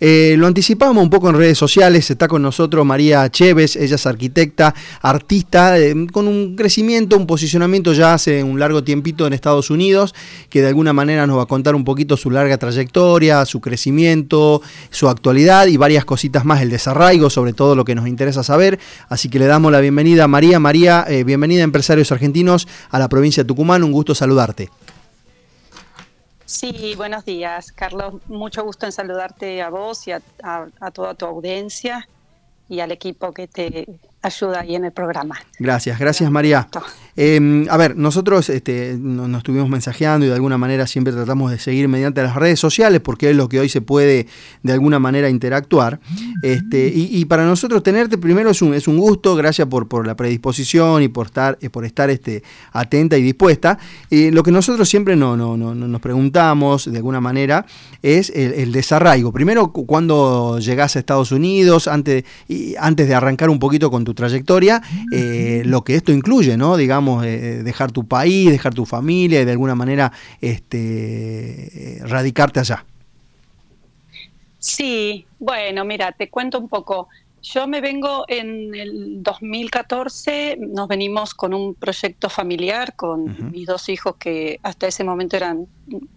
Eh, lo anticipamos un poco en redes sociales, está con nosotros María Chévez, ella es arquitecta, artista, eh, con un crecimiento, un posicionamiento ya hace un largo tiempito en Estados Unidos, que de alguna manera nos va a contar un poquito su larga trayectoria, su crecimiento, su actualidad y varias cositas más, el desarraigo, sobre todo lo que nos interesa saber. Así que le damos la bienvenida a María. María, eh, bienvenida a Empresarios Argentinos a la provincia de Tucumán, un gusto saludarte. Sí, buenos días, Carlos. Mucho gusto en saludarte a vos y a, toda tu audiencia y al equipo que te ayuda ahí en el programa. Gracias, gracias María. Em, a ver, nosotros este, nos, estuvimos mensajeando y de alguna manera siempre tratamos de seguir mediante las redes sociales porque es lo que hoy se puede de alguna manera interactuar. Este, y, para nosotros tenerte primero es un, es un gusto, gracias por, por la predisposición y por estar, eh, por estar este, atenta y dispuesta. Eh, lo que nosotros siempre no, no, no, nos preguntamos de alguna manera es el, desarraigo. Primero, cuando llegás a Estados Unidos, antes, y, antes de arrancar un poquito con tu trayectoria, eh, lo que esto incluye, ¿no? Digamos, eh, dejar tu país, dejar tu familia y de alguna manera este, radicarte allá. Sí, bueno, mira, te cuento un poco. Yo me vengo en el 2014, nos venimos con un proyecto familiar con mis dos hijos que hasta ese momento eran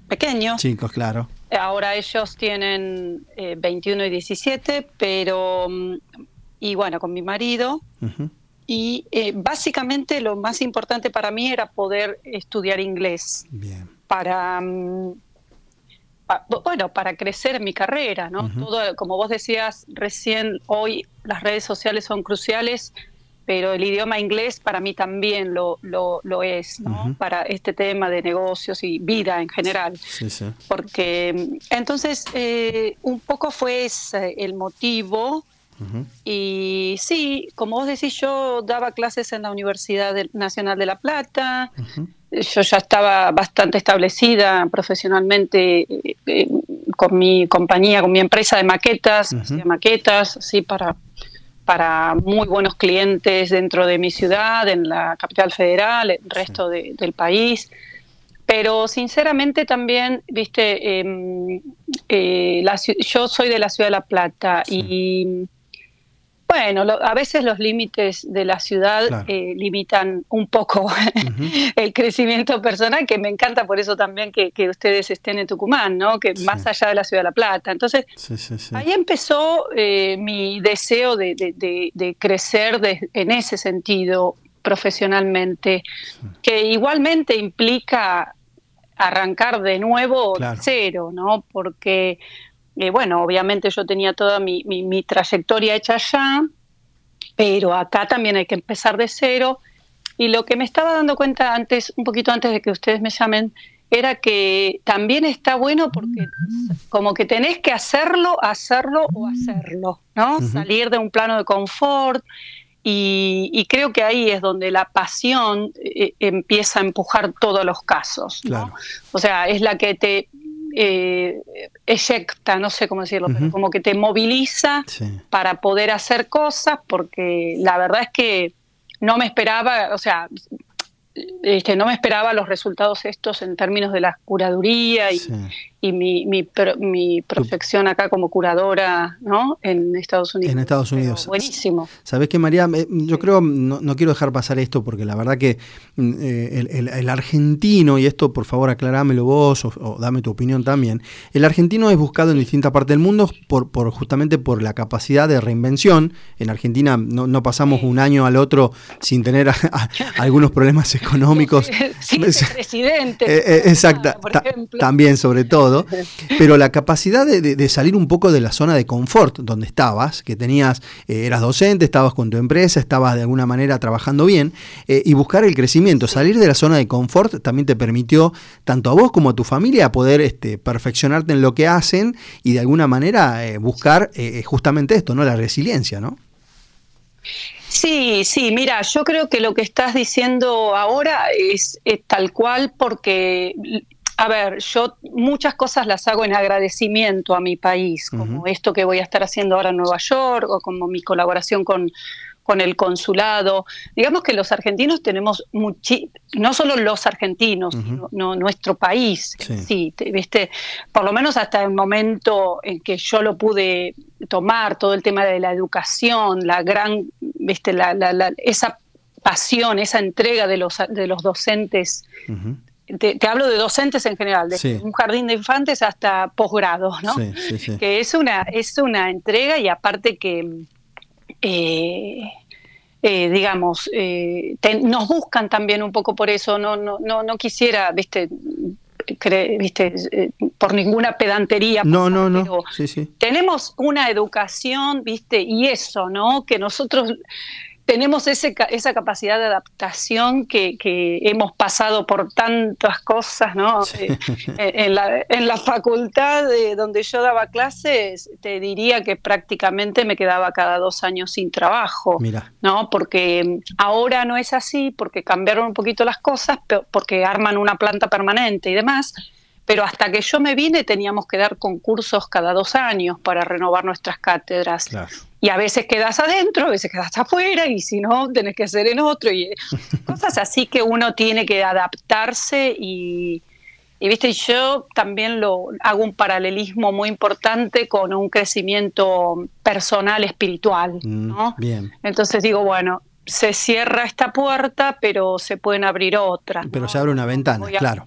pequeños. Chicos, claro. Ahora ellos tienen 21 eh, y 17, pero, mm, y bueno, con mi marido. Y eh, básicamente lo más importante para mí era poder estudiar inglés. Para, mm, bueno, para crecer en mi carrera, ¿no? Todo, como vos decías recién, hoy las redes sociales son cruciales, pero el idioma inglés para mí también lo, lo, es, ¿no? Para este tema de negocios y vida en general. Sí, sí. Porque mm, entonces eh, un poco fue ese el motivo y sí, como vos decís, yo daba clases en la Universidad Nacional de La Plata. Yo ya estaba bastante establecida profesionalmente eh, eh, con mi compañía, con mi empresa de maquetas, maquetas, sí, para, para muy buenos clientes dentro de mi ciudad, en la capital federal, el resto del país. Pero sinceramente también, viste, em, eh, yo soy de la ciudad de La Plata y bueno, a veces los límites de la ciudad eh, limitan un poco el crecimiento personal, que me encanta por eso también que, ustedes estén en Tucumán, ¿no? Que más allá de la ciudad de La Plata. Entonces, ahí empezó eh, mi deseo de, crecer en ese sentido profesionalmente, que igualmente implica arrancar de nuevo cero, ¿no? Porque eh, bueno, obviamente yo tenía toda mi, trayectoria hecha allá, pero acá también hay que empezar de cero. Y lo que me estaba dando cuenta antes, un poquito antes de que ustedes me llamen, era que también está bueno porque como que tenés que hacerlo, hacerlo o hacerlo, ¿no? Salir de un plano de confort. Y, creo que ahí es donde la pasión eh, empieza a empujar todos los casos. ¿no? O sea, es la que te eh, eyecta, no sé cómo decirlo, pero como que te moviliza para poder hacer cosas, porque la verdad es que no me esperaba, o sea, este, no me esperaba los resultados estos en términos de la curaduría y, y mi, mi, mi, proyección acá como curadora ¿no? en Estados Unidos. En Estados Unidos. buenísimo. Sabes que María, yo creo, no, quiero dejar pasar esto porque la verdad que mm, eh, el, argentino, y esto por favor aclarámelo vos o, dame tu opinión también, el argentino es buscado en distintas partes del mundo por, por justamente por la capacidad de reinvención. En Argentina no, pasamos un año al otro sin tener algunos problemas económicos. Sí, presidente. Eh, eh, exacta, también sobre todo pero la capacidad de, salir un poco de la zona de confort donde estabas, que tenías, eh, eras docente, estabas con tu empresa, estabas de alguna manera trabajando bien, eh, y buscar el crecimiento, salir de la zona de confort también te permitió, tanto a vos como a tu familia, poder este, perfeccionarte en lo que hacen y de alguna manera eh, buscar justamente esto, ¿no? La resiliencia, ¿no? Sí, sí, mira, yo creo que lo que estás diciendo ahora es tal cual porque a ver, yo muchas cosas las hago en agradecimiento a mi país, como esto que voy a estar haciendo ahora en Nueva York, o como mi colaboración con, con el consulado. Digamos que los argentinos tenemos no solo los argentinos, no, nuestro país, sí. viste, por lo menos hasta el momento en que yo lo pude tomar, todo el tema de la educación, la gran, viste, esa pasión, esa entrega de los, de los docentes te, hablo de docentes en general, de un jardín de infantes hasta posgrado, ¿no? que es una, es una entrega y aparte que, eh, eh, digamos, eh, nos buscan también un poco por eso, no, no, no, no quisiera, viste, viste por ninguna pedantería. No, no, no. Tenemos una educación, viste, y eso, ¿no? Que nosotros tenemos ese, esa capacidad de adaptación que, hemos pasado por tantas cosas, ¿no? Eh, en, la, en, la, facultad de donde yo daba clases, te diría que prácticamente me quedaba cada dos años sin trabajo, ¿no? Porque ahora no es así, porque cambiaron un poquito las cosas, porque arman una planta permanente y demás, pero hasta que yo me vine teníamos que dar concursos cada dos años para renovar nuestras cátedras. Y a veces quedas adentro, a veces quedas afuera, y si no, tenés que ser en otro. Y cosas así que uno tiene que adaptarse y, viste, yo también lo hago un paralelismo muy importante con un crecimiento personal, espiritual. Mm, ¿no? bien. Entonces digo, bueno, se cierra esta puerta, pero se pueden abrir otras. Pero se abre una ventana, claro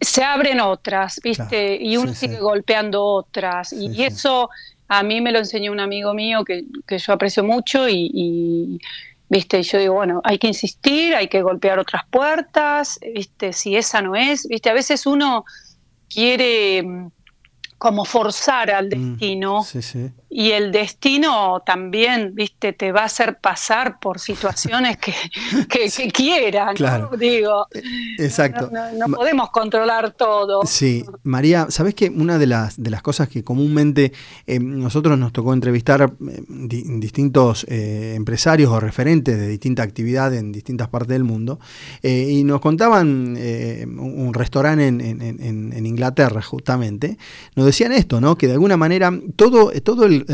se abren otras, ¿viste? y uno sigue golpeando otras. y, eso a mí me lo enseñó un amigo mío que, yo aprecio mucho y, ¿viste? yo digo, bueno, hay que insistir, hay que golpear otras puertas, ¿viste? Si esa no es, ¿viste? A veces uno quiere como forzar al mm, destino. Y el destino también, viste, te va a hacer pasar por situaciones que, que, quieran, Digo, e, exacto. No, podemos controlar todo. Sí, María, ¿sabes que una de las, de las cosas que comúnmente eh, nosotros nos tocó entrevistar eh, distintos eh, empresarios o referentes de distinta actividad en distintas partes del mundo, y nos contaban un, restaurante en, en, en, Inglaterra, justamente, nos decían esto, ¿no? Que de alguna manera todo, todo el,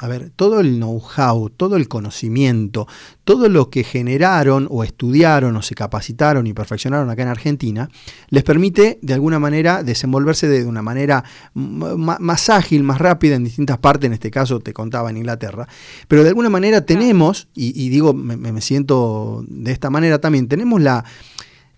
a ver, todo el know-how, todo el conocimiento, todo lo que generaron o estudiaron o se capacitaron y perfeccionaron acá en Argentina, les permite de alguna manera desenvolverse de una manera más ágil, más rápida en distintas partes, en este caso te contaba en Inglaterra, pero de alguna manera tenemos, y, digo, me siento de esta manera también, tenemos la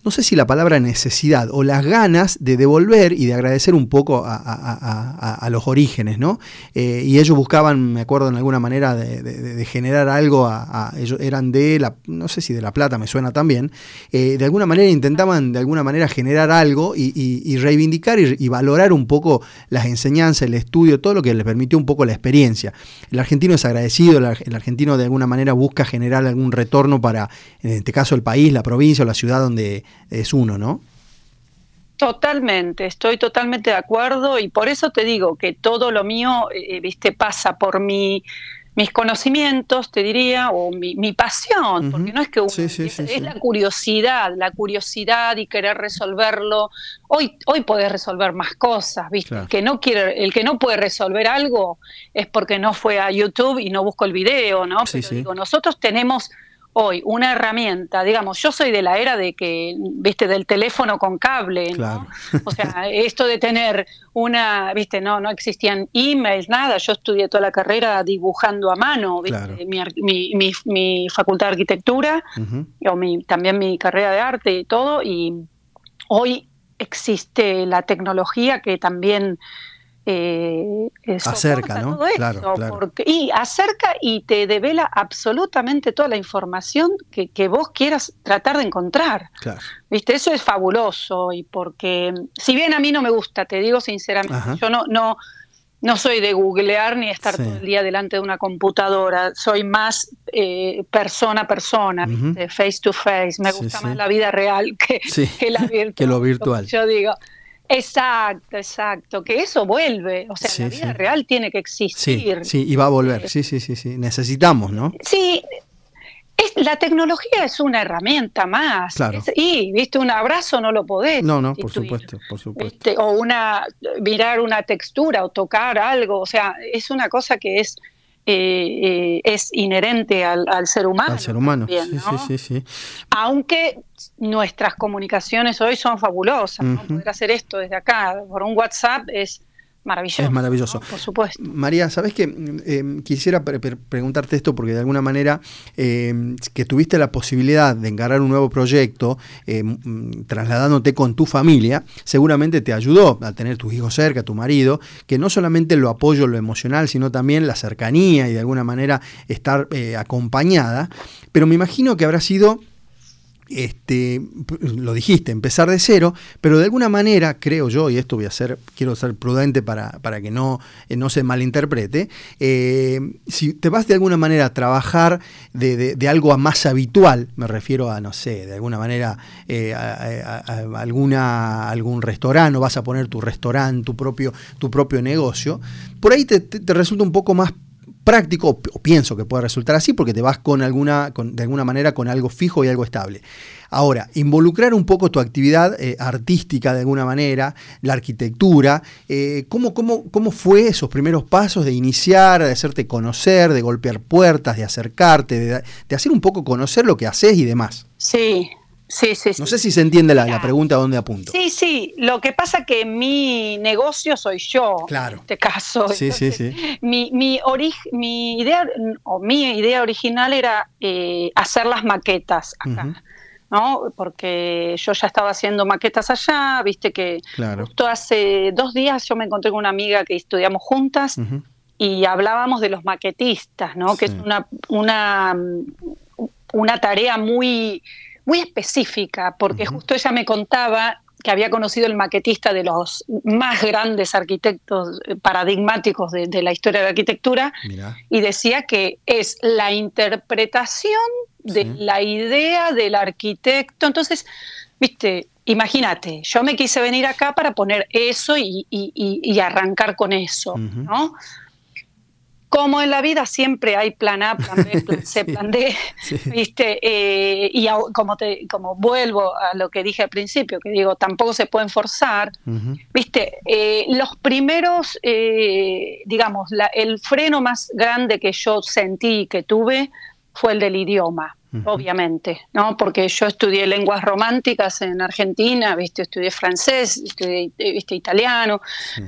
no sé si la palabra necesidad o las ganas de devolver y de agradecer un poco a, los orígenes, ¿no? Eh, y ellos buscaban, me acuerdo, en alguna manera de, generar algo, a, ellos eran de la, no sé si de La Plata, me suena también, eh, de alguna manera intentaban de alguna manera generar algo y, reivindicar y, valorar un poco las enseñanzas, el estudio, todo lo que les permitió un poco la experiencia. El argentino es agradecido, el argentino de alguna manera busca generar algún retorno para, en este caso, el país, la provincia o la ciudad donde es uno, ¿no? Totalmente, estoy totalmente de acuerdo y por eso te digo que todo lo mío, eh, viste, pasa por mi, mis conocimientos, te diría, o mi, pasión, porque no es que es, la curiosidad, la curiosidad y querer resolverlo. Hoy, hoy podés resolver más cosas, ¿viste? El, que no quiere, el que no puede resolver algo es porque no fue a YouTube y no buscó el video, ¿no? Pero digo, nosotros tenemos hoy una herramienta, digamos, yo soy de la era de que, viste, del teléfono con cable, ¿no? O sea, esto de tener una, viste, no, no existían emails, nada, yo estudié toda la carrera dibujando a mano, ¿viste? Mi, mi, mi, facultad de arquitectura, o mi, también mi carrera de arte y todo, y hoy existe la tecnología que también eh, acerca, ¿no? claro, y acerca y te devela absolutamente toda la información que, vos quieras tratar de encontrar. ¿Viste? Eso es fabuloso y porque, si bien a mí no me gusta, te digo sinceramente, yo no, no, no soy de googlear ni estar todo el día delante de una computadora, soy más eh, persona a persona, face to face, me gusta más la vida real que, que la virtual. que lo virtual. Yo digo, Exacto, exacto, que eso vuelve, o sea, la vida real tiene que existir. Sí, sí, y va a volver, eh, sí, sí, sí, sí, necesitamos, ¿no? Sí, la tecnología es una herramienta más. Claro. y, viste, un abrazo no lo podés. No, no, por supuesto, por supuesto. o una, mirar una textura o tocar algo, o sea, es una cosa que es eh, es inherente al, ser humano. Al ser humano, sí, sí, sí, Aunque nuestras comunicaciones hoy son fabulosas, Poder hacer esto desde acá por un WhatsApp es maravilloso. Es maravilloso. Por supuesto. María, ¿sabes qué? Eh, quisiera preguntarte esto porque de alguna manera eh, que tuviste la posibilidad de encarar un nuevo proyecto eh, trasladándote con tu familia, seguramente te ayudó a tener tus hijos cerca, tu marido, que no solamente lo apoyo, lo emocional, sino también la cercanía y de alguna manera estar acompañada, pero me imagino que habrá sido este, lo dijiste, empezar de cero, pero de alguna manera, creo yo, y esto voy a ser, quiero ser prudente para, para que no, eh, no se malinterprete, eh, si te vas de alguna manera a trabajar de, algo más habitual, me refiero a, no sé, de alguna manera eh, alguna, algún restaurante, o vas a poner tu restaurante, tu propio, tu propio negocio, por ahí te resulta un poco más práctico, o pienso que puede resultar así, porque te vas con alguna, de alguna manera con algo fijo y algo estable. Ahora, involucrar un poco tu actividad eh, artística de alguna manera, la arquitectura, eh, ¿cómo, cómo, cómo fue esos primeros pasos de iniciar, de hacerte conocer, de golpear puertas, de acercarte, de, de hacer un poco conocer lo que haces y demás? Sí, Sí, sí, No sé si se entiende la, pregunta a dónde apunto. Sí, sí. Lo que pasa que mi negocio soy yo. Claro. En este caso. Sí, sí, sí. Mi, mi, mi idea o mi idea original era eh, hacer las maquetas acá. ¿no? Porque yo ya estaba haciendo maquetas allá, viste que claro. justo hace dos días yo me encontré con una amiga que estudiamos juntas y hablábamos de los maquetistas, ¿no? Que es una, una, una tarea muy muy específica, porque justo ella me contaba que había conocido el maquetista de los más grandes arquitectos eh, paradigmáticos de, la historia de la arquitectura y decía que es la interpretación de la idea del arquitecto. Entonces, viste, imagínate, yo me quise venir acá para poner eso y, arrancar con eso, ¿no? Como en la vida siempre hay plan A, plan B, plan C, plan D, ¿viste? Eh, y como, te, como vuelvo a lo que dije al principio, que digo, tampoco se pueden forzar, ¿viste? Eh, los primeros, eh, digamos, el freno más grande que yo sentí que tuve fue el del idioma obviamente, ¿no? Porque yo estudié lenguas románticas en Argentina, ¿viste? estudié francés, estudié ¿viste? italiano,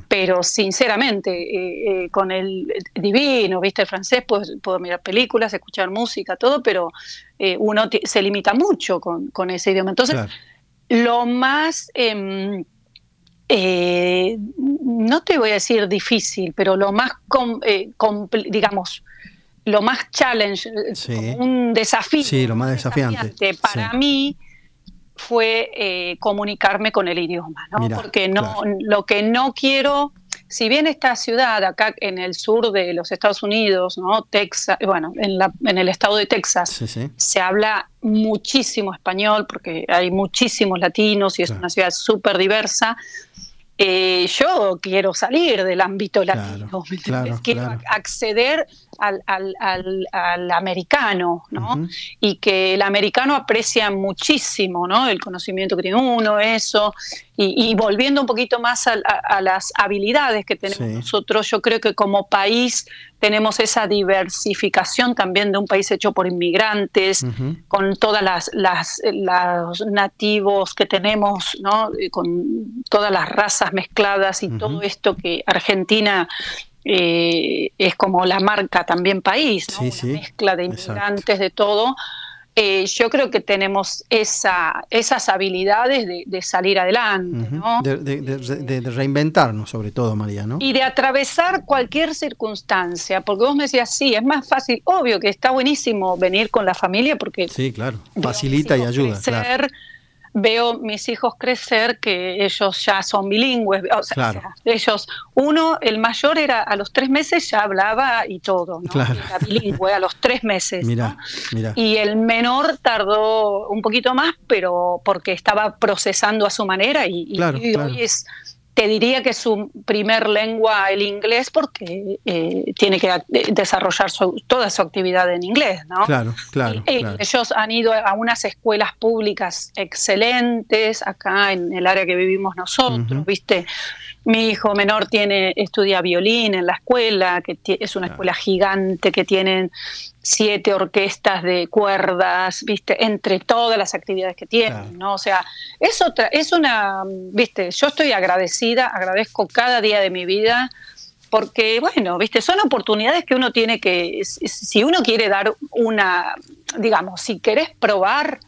pero sinceramente, eh, eh, con el divino, ¿viste? El francés, pues puedo mirar películas, escuchar música, todo, pero eh, uno se limita mucho con, ese idioma. Entonces, lo más... Em, no te voy a decir difícil, pero lo más, digamos, lo más challenge, un desafío. Sí, lo más desafiante. para mí fue eh, comunicarme con el idioma, ¿no? Porque no, lo que no quiero, si bien esta ciudad acá en el sur de los Estados Unidos, ¿no? Texas, bueno, en, la, en el estado de Texas, se habla muchísimo español porque hay muchísimos latinos y es una ciudad súper diversa. Eh, yo quiero salir del ámbito latino, quiero acceder al, al, al, americano, ¿no? Y que el americano aprecia muchísimo, ¿no? El conocimiento que tiene uno, eso. Y, volviendo un poquito más a, las habilidades que tenemos nosotros, yo creo que como país tenemos esa diversificación también de un país hecho por inmigrantes, con todas las, las, los nativos que tenemos, ¿no? con todas las razas mezcladas y todo esto que Argentina eh, es como la marca también país, ¿no? Una mezcla de inmigrantes, de todo. Eh, yo creo que tenemos esa, esas habilidades de, salir adelante, ¿no? de, reinventarnos, sobre todo, María, ¿no? Y de atravesar cualquier circunstancia, porque vos me decías, sí, es más fácil, obvio que está buenísimo venir con la familia, porque... Sí, claro, facilita y ayuda. Claro veo mis hijos crecer que ellos ya son bilingües. O sea, ellos, uno, el mayor era a los tres meses ya hablaba y todo, ¿no? Era bilingüe a los tres meses. Y el menor tardó un poquito más, pero porque estaba procesando a su manera y, hoy es te diría que su primer lengua el inglés porque eh, tiene que desarrollar toda su actividad en inglés, ¿no? Claro, claro, Ellos han ido a unas escuelas públicas excelentes acá en el área que vivimos nosotros, ¿viste? Mi hijo menor tiene estudia violín en la escuela, que es una escuela gigante que tienen siete orquestas de cuerdas, viste, entre todas las actividades que tienen, ¿no? O sea, es otra, es una, viste, yo estoy agradecida, agradezco cada día de mi vida porque, bueno, viste, son oportunidades que uno tiene que, si uno quiere dar una, digamos, si querés probar,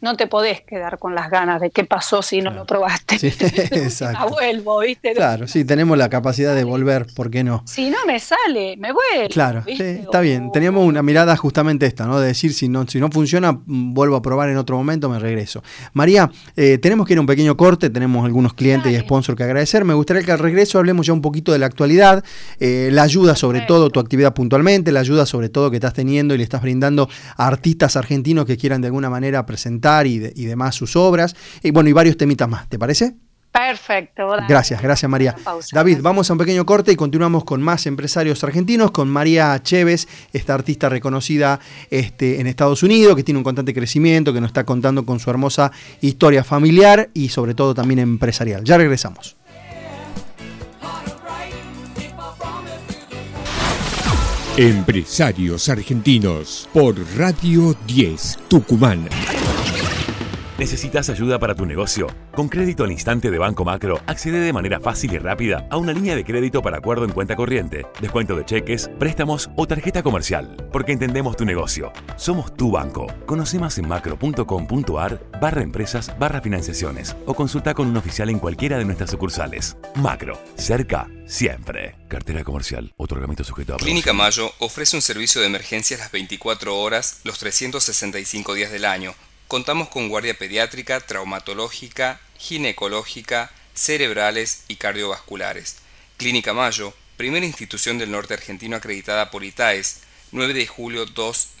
no te podés quedar con las ganas de qué pasó si no lo probaste. Sí, exacto. vuelvo, ¿viste? Claro, sí, tenemos la capacidad de volver, ¿por qué no? Si no me sale, me vuelvo. Claro, está bien. Teníamos una mirada justamente esta, ¿no? De decir, si no, si no funciona, mm, vuelvo a probar en otro momento, me regreso. María, eh, tenemos que ir a un pequeño corte, tenemos algunos clientes y sponsors que agradecer. Me gustaría que al regreso hablemos ya un poquito de la actualidad, eh, la ayuda sobre todo, tu actividad puntualmente, la ayuda sobre todo que estás teniendo y le estás brindando a artistas argentinos que quieran de alguna manera presentar y, demás sus obras. Y bueno, y varios temitas más, ¿te parece? Perfecto. Gracias, gracias María. David, vamos a un pequeño corte y continuamos con más empresarios argentinos, con María Chévez, esta artista reconocida este, en Estados Unidos, que tiene un constante crecimiento, que nos está contando con su hermosa historia familiar y sobre todo también empresarial. Ya regresamos. Empresarios Argentinos por Radio 10 Tucumán. ¿Necesitas ayuda para tu negocio? Con crédito al instante de Banco Macro, accede de manera fácil y rápida a una línea de crédito para acuerdo en cuenta corriente, descuento de cheques, préstamos o tarjeta comercial. Porque entendemos tu negocio. Somos tu banco. Conoce más en macro.com.ar barra empresas barra financiaciones o consulta con un oficial en cualquiera de nuestras sucursales. Macro. Cerca. Siempre. Cartera comercial. Otorgamiento sujeto a Clínica Mayo ofrece un servicio de emergencias las 24 horas, los 365 días del año Contamos con guardia pediátrica, traumatológica, ginecológica, cerebrales y cardiovasculares. Clínica Mayo, primera institución del norte argentino acreditada por ITAES, 9 de julio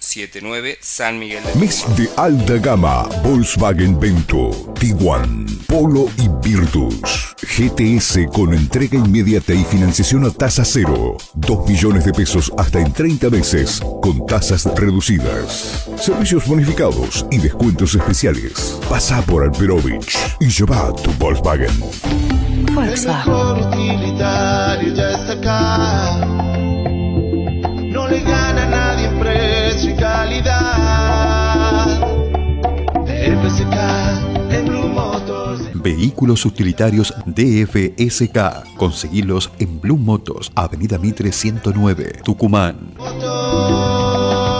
279, San Miguel de Mes de alta gama, Volkswagen Vento, Tiguan, Polo y Virtus. GTS con entrega inmediata y financiación a tasa cero. 2 millones de pesos hasta en 30 meses, con tasas reducidas. Servicios bonificados y descuentos especiales. Pasa por Alperovich y lleva tu Volkswagen. Volkswagen. Vehículos utilitarios DFSK. Conseguilos en Blue Motos, Avenida Mitre 109, Tucumán.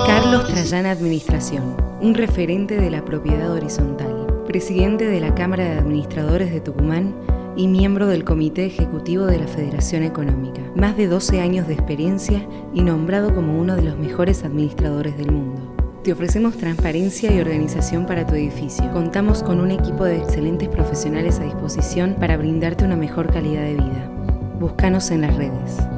Carlos Trayana Administración, un referente de la propiedad horizontal, presidente de la Cámara de Administradores de Tucumán y miembro del Comité Ejecutivo de la Federación Económica. Más de 12 años de experiencia y nombrado como uno de los mejores administradores del mundo. Te ofrecemos transparencia y organización para tu edificio. Contamos con un equipo de excelentes profesionales a disposición para brindarte una mejor calidad de vida. Búscanos en las redes.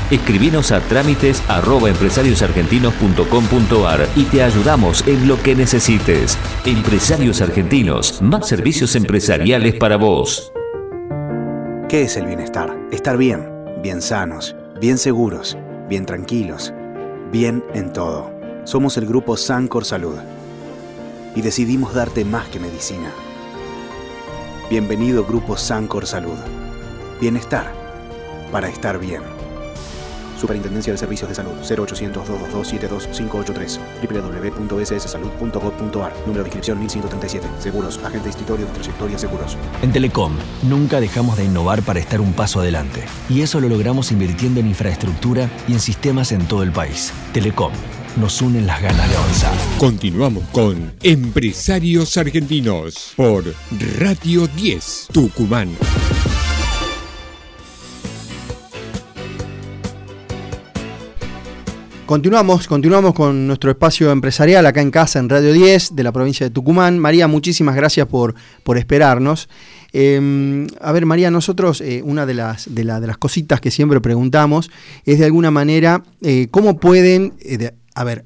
Escribinos a trámites y te ayudamos en lo que necesites. Empresarios Argentinos, más servicios empresariales para vos. ¿Qué es el bienestar? Estar bien, bien sanos, bien seguros, bien tranquilos, bien en todo. Somos el grupo Sancor Salud y decidimos darte más que medicina. Bienvenido Grupo Sancor Salud. Bienestar para estar bien. Superintendencia de Servicios de Salud 0800 222 72583 www.sssalud.gov.ar Número de inscripción 1137 Seguros, agente institutorio de trayectoria seguros En Telecom, nunca dejamos de innovar para estar un paso adelante. Y eso lo logramos invirtiendo en infraestructura y en sistemas en todo el país. Telecom nos unen las ganas de avanzar. Continuamos con Empresarios Argentinos por Radio 10 Tucumán. Continuamos, continuamos con nuestro espacio empresarial acá en casa en Radio 10 de la provincia de Tucumán. María, muchísimas gracias por, por esperarnos. Em, a ver, María, nosotros eh, una de las, de, las cositas que siempre preguntamos es de alguna manera eh, cómo pueden, eh, a ver,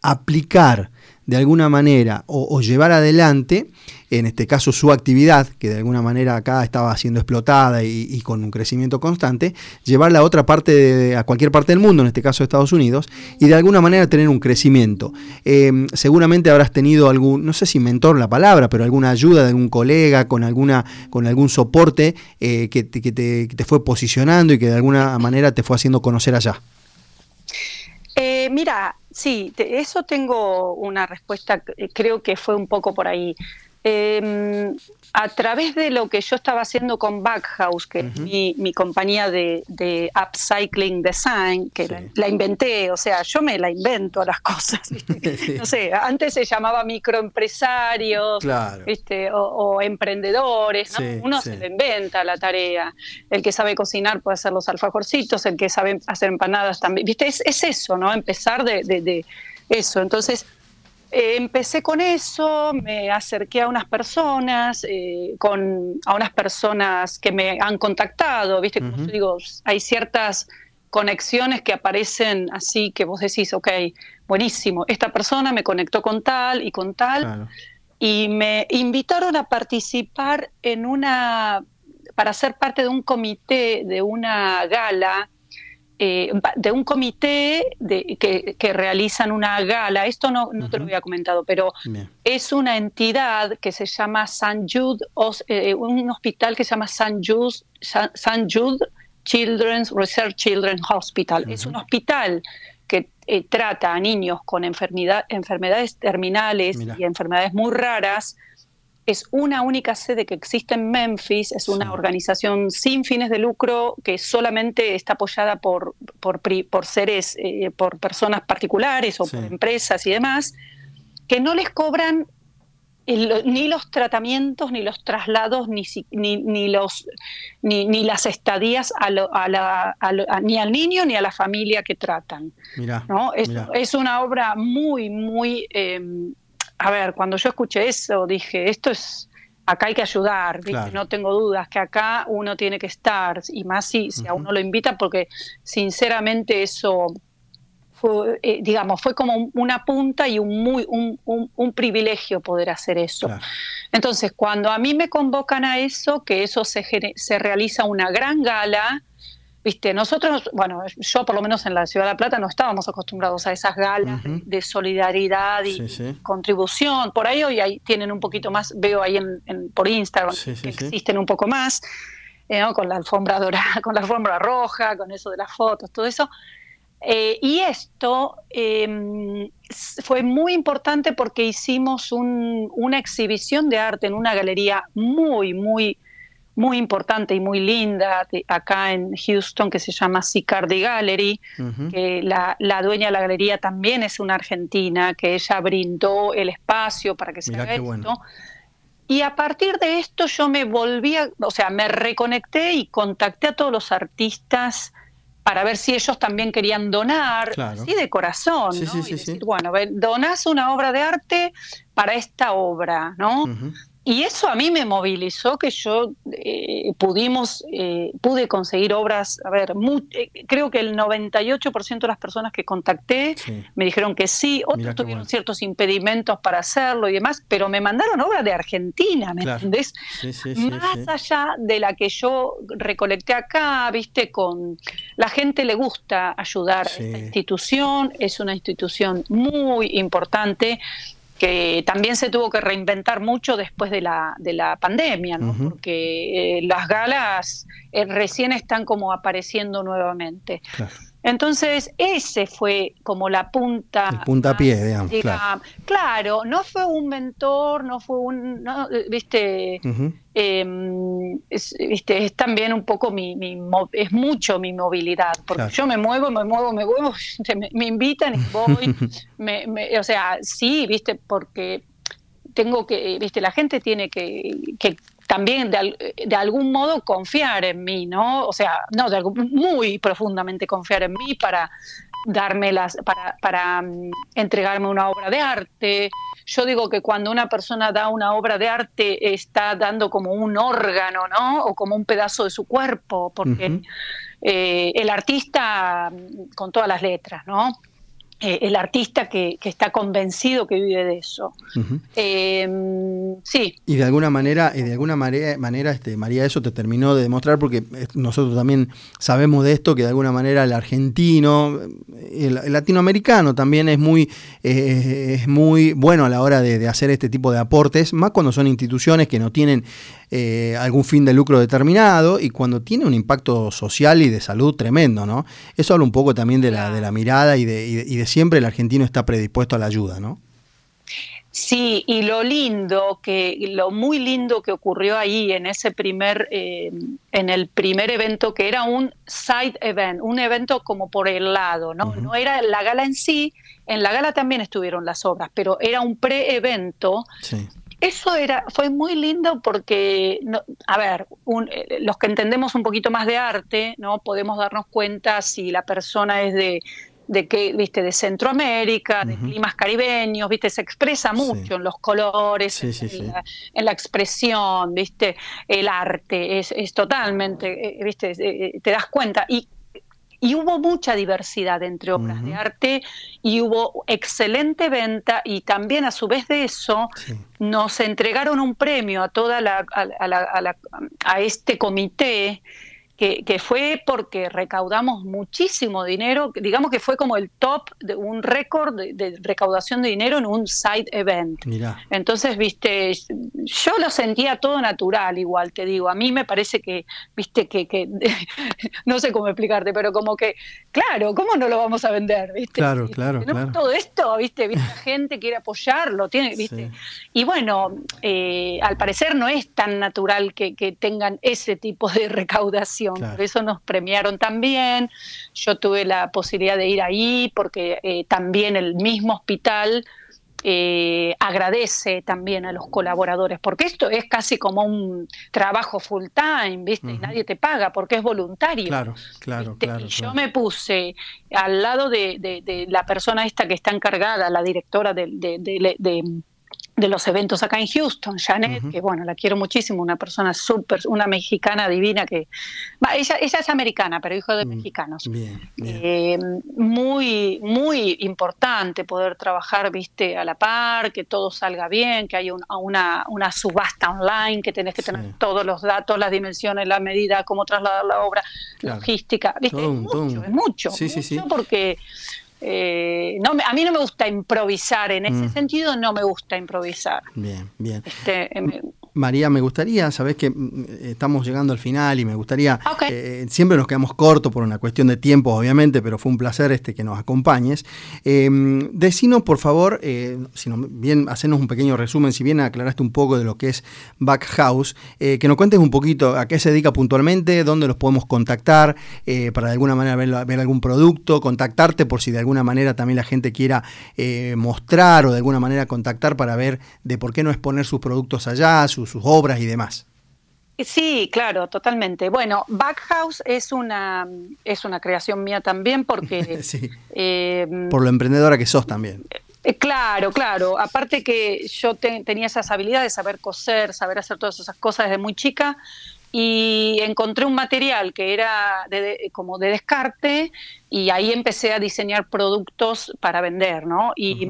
aplicar de alguna manera o, llevar adelante, en este caso su actividad, que de alguna manera acá estaba siendo explotada y, con un crecimiento constante, llevarla a otra parte, a cualquier parte del mundo, en este caso Estados Unidos, y de alguna manera tener un crecimiento. Em, seguramente habrás tenido algún, no sé si mentor la palabra, pero alguna ayuda de algún colega, con, alguna, con algún soporte eh, que, que te fue posicionando y que de alguna manera te fue haciendo conocer allá. Eh, mira, sí, eso tengo una respuesta, eh, creo que fue un poco por ahí. Em, a través de lo que yo estaba haciendo con Backhouse, que es mi, compañía de, upcycling design, que la, inventé, o sea, yo me la invento a las cosas. No sé, antes se llamaba microempresarios ¿viste? O, emprendedores, uno se le inventa la tarea. El que sabe cocinar puede hacer los alfajorcitos, el que sabe hacer empanadas también. ¿Viste? Es, eso, ¿no? Empezar de, de eso. Entonces, eh, empecé con eso, me acerqué a unas personas, eh, con, a unas personas que me han contactado, ¿viste? Como digo, hay ciertas conexiones que aparecen así que vos decís, ok, buenísimo, esta persona me conectó con tal y con tal, y me invitaron a participar en una, para ser parte de un comité de una gala eh, de un comité de, que, realizan una gala. Esto no, te lo había comentado, pero es una entidad que se llama San Jude, eh, un hospital que se llama San Jude, San Jude Children's Research Children's Hospital. Es un hospital que eh, trata a niños con enfermedades terminales y enfermedades muy raras es una única sede que existe en Memphis, es una organización sin fines de lucro que solamente está apoyada por, por, seres, eh, por personas particulares o por empresas y demás, que no les cobran ni los tratamientos, ni los traslados, ni, ni, los, ni, las estadías a ni al niño ni a la familia que tratan. ¿no? Es, una obra muy, muy... Em, a ver, cuando yo escuché eso, dije, esto es, acá hay que ayudar, no tengo dudas que acá uno tiene que estar, y más si, si a uno lo invita, porque sinceramente eso fue, eh, digamos, fue como una punta y un, muy, un, un, privilegio poder hacer eso. Entonces, cuando a mí me convocan a eso, que eso se, se realiza una gran gala, Viste, nosotros, bueno, yo por lo menos en la Ciudad de La Plata no estábamos acostumbrados a esas galas de, solidaridad y contribución. Por ahí hoy ahí tienen un poquito más, veo ahí en, por Instagram que existen un poco más, eh, con la alfombra dorada, con la alfombra roja, con eso de las fotos, todo eso. Eh, y esto em, fue muy importante porque hicimos una exhibición de arte en una galería muy, muy muy importante y muy linda acá en Houston que se llama Sicardi Gallery, que la, dueña de la galería también es una argentina, que ella brindó el espacio para que se haga esto. Y a partir de esto yo me volví, o sea, me reconecté y contacté a todos los artistas para ver si ellos también querían donar, sí, de corazón, ¿no? y decir, bueno, donás una obra de arte para esta obra, ¿no? Y eso a mí me movilizó que yo eh, pudimos, eh, pude conseguir obras, a ver, eh, creo que el 98% de las personas que contacté me dijeron que sí, otros tuvieron ciertos impedimentos para hacerlo y demás, pero me mandaron obras de Argentina, ¿me entendés? Más allá de la que yo recolecté acá, viste, con la gente le gusta ayudar a esta institución, es una institución muy importante que también se tuvo que reinventar mucho después de la, de la pandemia, ¿no? porque eh, las galas eh, recién están como apareciendo nuevamente. Entonces, ese fue como la punta. El puntapié, digamos. claro. no fue un mentor, no fue un. ¿Viste? Em, es, ¿viste? es también un poco mi. es mucho mi movilidad, porque yo me muevo, me muevo, me muevo, me, invitan y voy. o sea, sí, ¿viste? Porque tengo que, viste, la gente tiene que, que también de, algún modo confiar en mí, ¿no? O sea, no, de muy profundamente confiar en mí para darme las, para, para mm, entregarme una obra de arte. Yo digo que cuando una persona da una obra de arte está dando como un órgano, ¿no? O como un pedazo de su cuerpo, porque eh, el artista, mm, con todas las letras, ¿no? Eh, el artista que, está convencido que vive de eso. Em, sí. Y de alguna manera, y de alguna manera, este, María, eso te terminó de demostrar, porque eh, nosotros también sabemos de esto, que de alguna manera el argentino, el, latinoamericano también es muy, eh, es muy bueno a la hora de, de hacer este tipo de aportes, más cuando son instituciones que no tienen eh, algún fin de lucro determinado y cuando tiene un impacto social y de salud tremendo, ¿no? Eso habla un poco también de la, de la mirada y de, y de, siempre el argentino está predispuesto a la ayuda, ¿no? Sí, y lo lindo, que lo muy lindo que ocurrió ahí en ese primer, eh, en el primer evento, que era un side event, un evento como por el lado, ¿no? No era la gala en sí, en la gala también estuvieron las obras, pero era un pre-evento sí. Eso era, fue muy lindo porque, a ver, eh, los que entendemos un poquito más de arte, ¿no? Podemos darnos cuenta si la persona es de, de que, viste, de Centroamérica, de climas caribeños, viste, se expresa mucho en los colores, en, La, expresión, viste, el arte, es, es totalmente, eh, viste, eh, te das cuenta. Y y hubo mucha diversidad entre obras de arte y hubo excelente venta y también a su vez de eso nos entregaron un premio a toda la, a este comité que, fue porque recaudamos muchísimo dinero, digamos que fue como el top de un récord de, recaudación de dinero en un side event. Entonces, viste, yo lo sentía todo natural, igual te digo, a mí me parece que, viste, que, no sé cómo explicarte, pero como que, claro, ¿cómo no lo vamos a vender? ¿Viste? Claro, claro, Todo esto, viste, la gente quiere apoyarlo, tiene, viste. Y bueno, eh, al parecer no es tan natural que tengan ese tipo de recaudación por eso nos premiaron también. Yo tuve la posibilidad de ir ahí porque eh, también el mismo hospital eh, agradece también a los colaboradores, porque esto es casi como un trabajo full time, ¿viste? Y nadie te paga porque es voluntario. Claro, claro, claro. yo me puse al lado de, la persona esta que está encargada, la directora de de los eventos acá en Houston, Janet, que bueno, la quiero muchísimo, una persona súper, una mexicana divina que, ella, ella es americana, pero hijo de mm, mexicanos. Eh, muy, muy importante poder trabajar, viste, a la par, que todo salga bien, que haya una, una, subasta online, que tenés que tener todos los datos, las dimensiones, la medida, cómo trasladar la obra, logística, viste, es mucho, es mucho, sí, sí, sí. porque eh, no, a mí no me gusta improvisar, en ese mm. sentido no me gusta improvisar. Bien, bien. Este, em, María, me gustaría, sabes que mm, estamos llegando al final y me gustaría, eh, siempre nos quedamos cortos por una cuestión de tiempo, obviamente, pero fue un placer este que nos acompañes. Eh, decinos, por favor, eh, si bien hacernos un pequeño resumen, si bien aclaraste un poco de lo que es Backhouse, eh, que nos cuentes un poquito a qué se dedica puntualmente, dónde los podemos contactar, para de alguna manera ver, ver, algún producto, contactarte por si de alguna manera también la gente quiera mostrar o de alguna manera contactar para ver de por qué no exponer sus productos allá, sus sus, obras y demás. Sí, claro, totalmente. Bueno, Backhouse es una, es una creación mía también porque... Eh, Por lo emprendedora que sos también. Eh, claro, claro. Aparte que yo tenía esas habilidades, saber coser, saber hacer todas esas cosas desde muy chica y encontré un material que era como de descarte y ahí empecé a diseñar productos para vender, ¿no? Y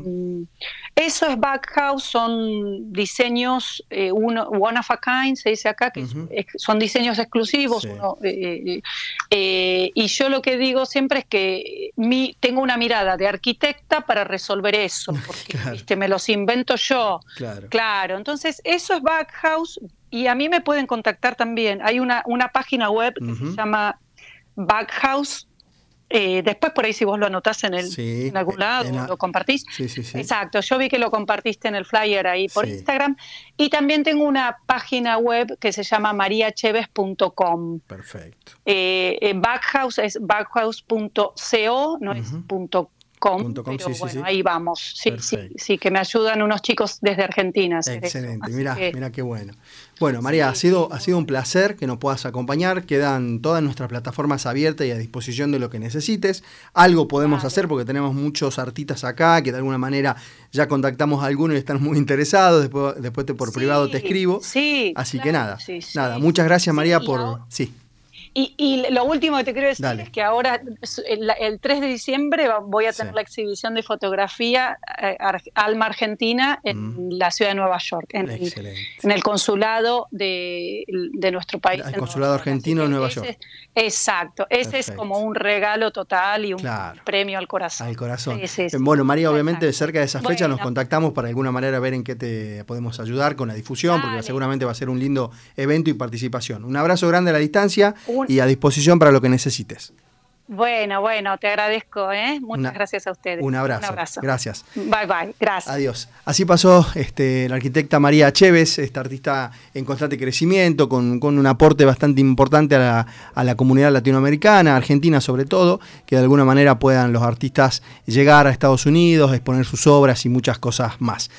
eso es Backhouse, son diseños eh, one of a kind, se dice acá, que son diseños exclusivos. Eh, eh, y yo lo que digo siempre es que mi, tengo una mirada de arquitecta para resolver eso, porque me los invento yo. Claro. claro, entonces eso es Backhouse y a mí me pueden contactar también. Hay una, una página web que se llama Backhouse Eh, después por ahí si vos lo anotás en, el, en algún lado, lo compartís. Sí, sí, Exacto, yo vi que lo compartiste en el flyer ahí por Instagram. Y también tengo una página web que se llama mariacheves.com. Perfecto. Eh, Backhouse es backhouse.co, no es punto pero bueno, ahí vamos. Sí, sí, sí, que me ayudan unos chicos desde Argentina. Excelente, mira, mira qué bueno. Bueno, María, ha, sido, ha sido un placer que nos puedas acompañar. Quedan todas nuestras plataformas abiertas y a disposición de lo que necesites. Algo podemos hacer porque tenemos muchos artistas acá que de alguna manera ya contactamos a algunos y están muy interesados. Después, después te, por privado te escribo. Sí. Así que nada, nada. Muchas gracias, María, por. Sí. Y, lo último que te quiero decir es que ahora, el, 3 de diciembre, voy a tener la exhibición de fotografía eh, Alma Argentina en mm. la ciudad de Nueva York, en, el, consulado de, nuestro país. El consulado argentino de Nueva York. exacto, ese es como un regalo total y un premio al corazón. Al corazón. bueno, María, obviamente, cerca de esa fecha nos contactamos para de alguna manera ver en qué te podemos ayudar con la difusión, porque seguramente va a ser un lindo evento y participación. Un abrazo grande a la distancia y a disposición para lo que necesites. Bueno, bueno, te agradezco, ¿eh? Muchas gracias a ustedes. Un abrazo. Gracias. Bye, bye. Gracias. Adiós. Así pasó este, la arquitecta María Chévez, esta artista en constante crecimiento, con, un aporte bastante importante a la, a la, comunidad latinoamericana, argentina sobre todo, que de alguna manera puedan los artistas llegar a Estados Unidos, exponer sus obras y muchas cosas más.